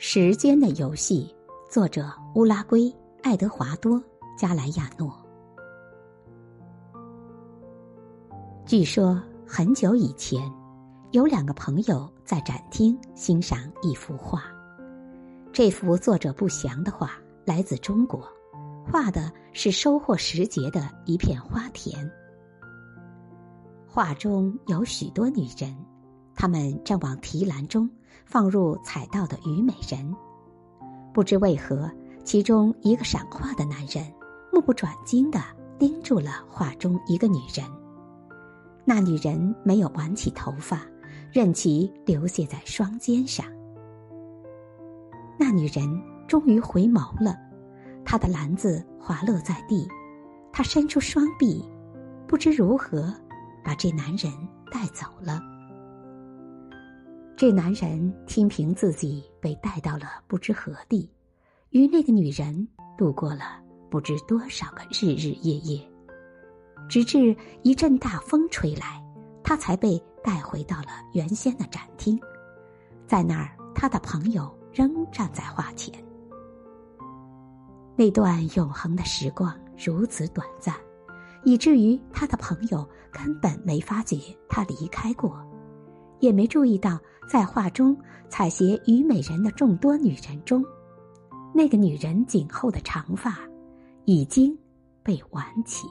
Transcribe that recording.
时间的游戏，作者乌拉圭爱德华多·加莱亚诺。据说很久以前，有两个朋友在展厅欣赏一幅画。这幅作者不详的画来自中国，画的是收获时节的一片花田。画中有许多女人，他们正往提篮中。放入采到的虞美人，不知为何，其中一个赏画的男人目不转睛地盯住了画中一个女人。那女人没有挽起头发，任其流泻在双肩上。那女人终于回眸了，她的篮子滑落在地，她伸出双臂，不知如何把这男人带走了。这男人听凭自己被带到了不知何地，与那个女人度过了不知多少个日日夜夜，直至一阵大风吹来，他才被带回到了原先的展厅。在那儿，他的朋友仍站在画前。那段永恒的时光如此短暂，以至于他的朋友根本没发觉他离开过。也没注意到，在画中采撷虞美人的众多女人中，那个女人颈后的长发已经被挽起。